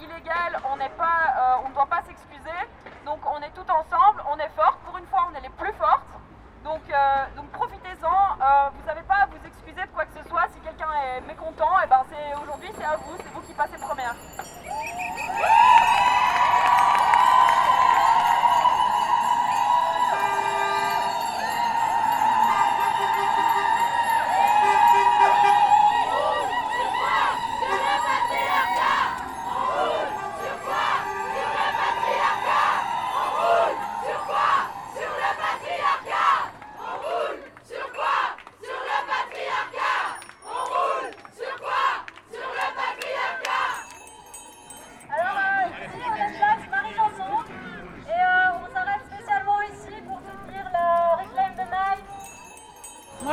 illégal, on n'est pas, euh, on ne doit pas s'excuser. Donc on est tout ensemble, on est fortes. Pour une fois, on est les plus fortes. Donc, euh, profitez-en. Euh, vous n'avez pas à vous excuser de quoi que ce soit. Si quelqu'un est mécontent, et ben c'est aujourd'hui c'est à vous, c'est vous qui passez première.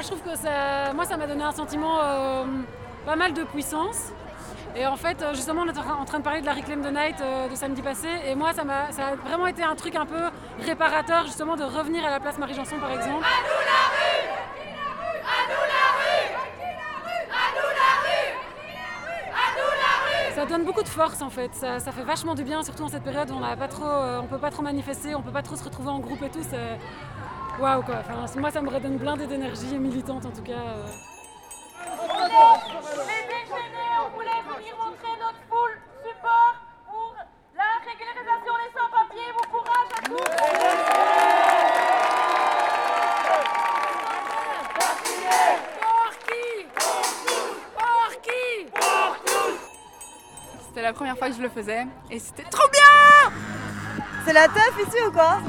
Je trouve que ça, moi, ça m'a donné un sentiment euh, pas mal de puissance. Et en fait, euh, justement, on est en train- de parler de la Reclaim the Night euh, de samedi passé. Et moi, ça, m'a, ça a vraiment été un truc un peu réparateur, justement, de revenir à la place Marie-Janson, par exemple. Donne beaucoup de force en fait, ça, fait vachement du bien, surtout en cette période où on ne pas trop, euh, on peut pas trop manifester, on peut pas trop se retrouver en groupe et tout. Waouh quoi, enfin, moi ça me redonne blindé d'énergie militante en tout cas. euh. C'était la première fois que je le faisais et c'était trop bien! C'est la teuf ici ou quoi?